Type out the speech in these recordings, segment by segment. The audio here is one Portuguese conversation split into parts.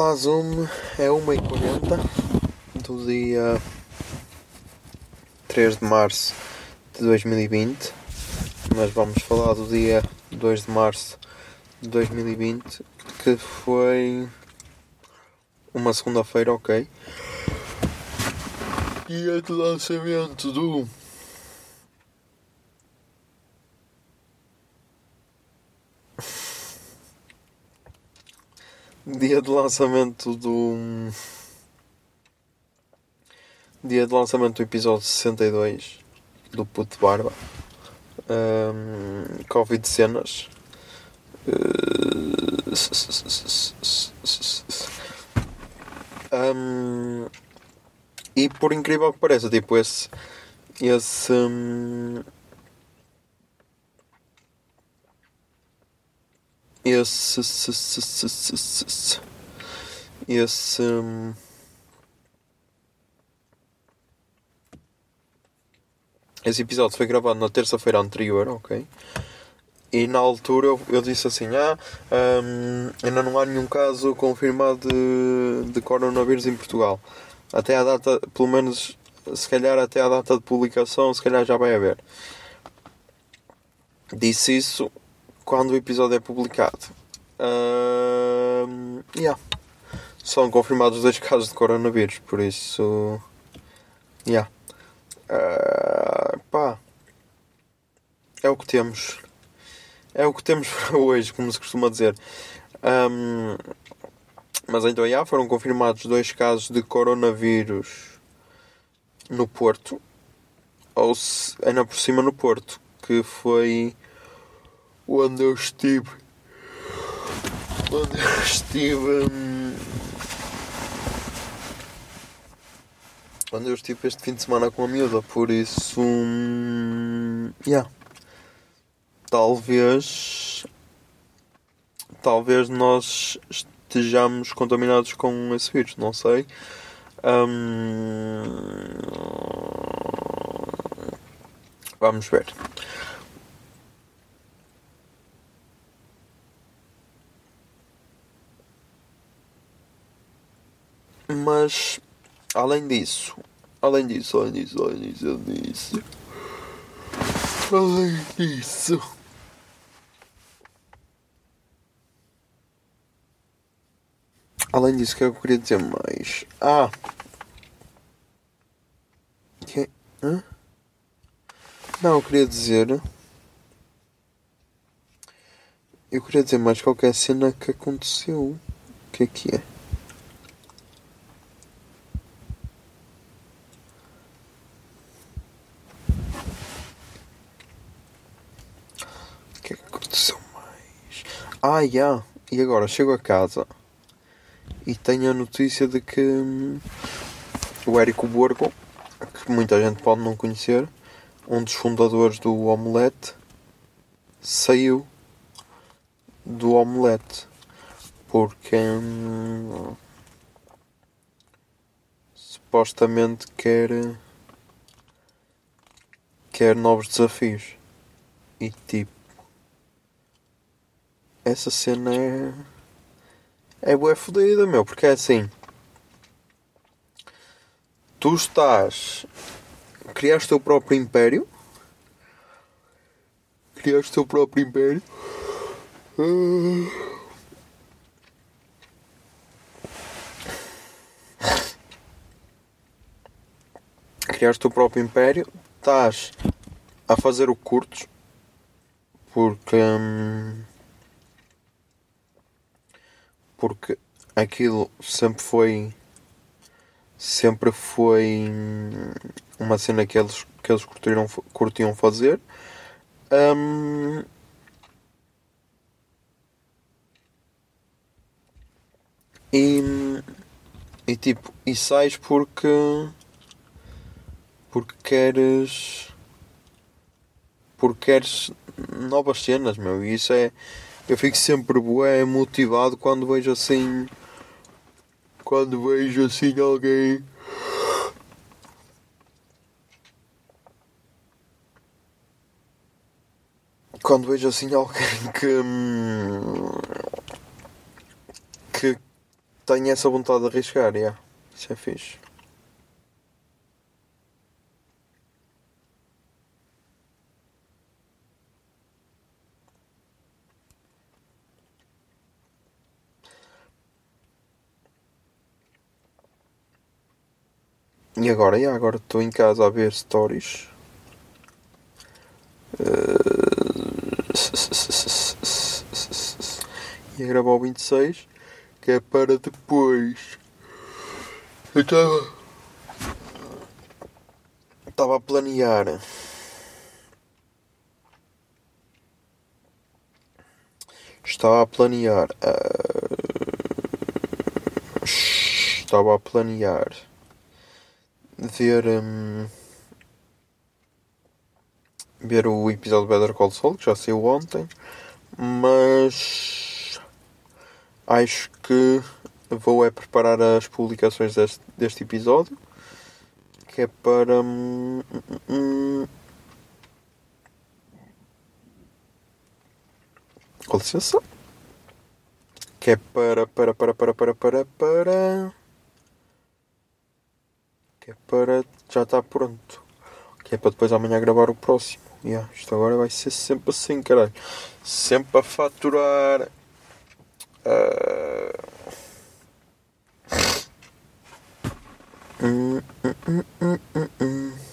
Olá Zoom, é 1h40 do dia 3 de março de 2020, mas vamos falar do dia 2 de março de 2020, que foi uma segunda-feira, ok. Dia de lançamento do Dia de lançamento do. Dia de lançamento do episódio 62 do Puto Barba. Um, Covid cenas. Um, e por incrível que pareça, tipo, esse. Esse. hum, esse esse esse, esse, hum, esse episódio foi gravado na terça-feira anterior, ok? E na altura eu, disse assim, ah, hum, ainda não há nenhum caso confirmado de, de coronavírus em Portugal. Até a data, pelo menos, se calhar até a data de publicação, se calhar já vai haver. Disse isso quando o episódio é publicado. Ahm, yeah. São confirmados dois casos de coronavírus, por isso. Yeah. Ah, pá. É o que temos. É o que temos para hoje, como se costuma dizer. Ahm, mas então, yeah, foram confirmados dois casos de coronavírus no Porto. Ou se, ainda por cima no Porto, que foi onde eu estive. Onde eu estive. Onde eu estive este fim de semana com a miúda, por isso. hum, Yeah. Talvez. Talvez nós estejamos contaminados com esse vírus, não sei. Hum, Vamos ver. Mas além disso, além disso, além disso, além disso, além disso, além disso, além disso, o que é que eu queria dizer mais? Ah, que, hã? Não, eu queria dizer. Eu queria dizer mais qualquer cena que aconteceu. O que é que é? Que é que aconteceu mais? Ah, já. E agora chego a casa e tenho a notícia de que hum, o Érico Borgo, que muita gente pode não conhecer, um dos fundadores do Omelete, saiu do Omelete porque hum, supostamente quer quer novos desafios e tipo essa cena é. É bué fodida, meu, porque é assim. Tu estás. Criaste o teu próprio império. Criaste o teu próprio império. Criaste o teu próprio império. Estás a fazer o curto Porque. Hum porque aquilo sempre foi. Sempre foi uma cena que eles, que eles curtiram, curtiam fazer. Hum, e, e tipo, e sais porque porque queres porque queres novas cenas, meu, e isso é eu fico sempre bué motivado quando vejo assim quando vejo assim alguém quando vejo assim alguém que que tem essa vontade de arriscar, yeah. isso é fixe. E agora, yeah, agora estou em casa a ver stories. Eh, E a gravar o 26, que é para depois. Eu estava. Estava a planear. Estava a planear. ah, Estava a planear ver hum, ver o episódio de Better Call Saul que já saiu ontem mas acho que vou é preparar as publicações deste, deste episódio que é para hum, hum, hum, com licença que é para para para para para para para que é para já está pronto. Que é para depois amanhã gravar o próximo. Yeah, isto agora vai ser sempre assim, caralho. Sempre a faturar. Ah. Hum, hum, hum, hum, hum, hum.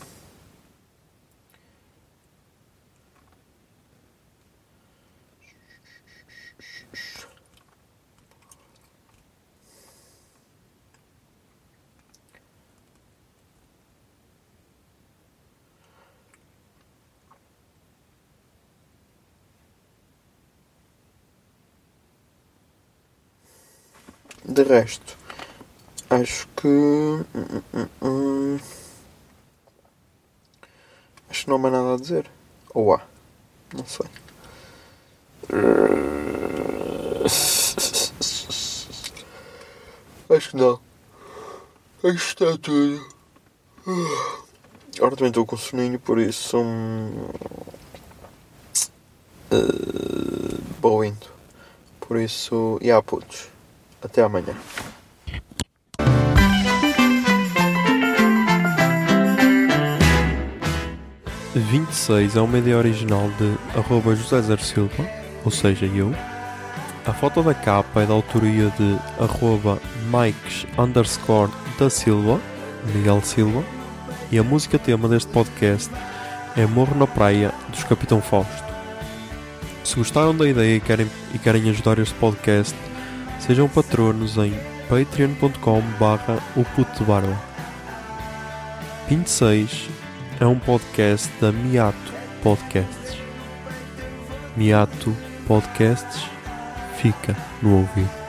De resto, acho que. hum, hum, hum. Acho que não há mais nada a dizer. Ou há? Não sei. Acho que não. Acho que está tudo. Agora também estou com soninho, por isso. Hum, vou indo. Por isso. E há putos. Até amanhã. e 26 é uma ideia original de arroba José Zer Silva, ou seja, eu. A foto da capa é da autoria de arroba Mikes underscore da Silva, Miguel Silva. E a música tema deste podcast é Morro na Praia, dos Capitão Fausto. Se gostaram da ideia e querem, e querem ajudar este podcast, sejam patronos em patreon.com barra o puto barba. 26 é um podcast da Miato Podcasts. Miato Podcasts fica no ouvido.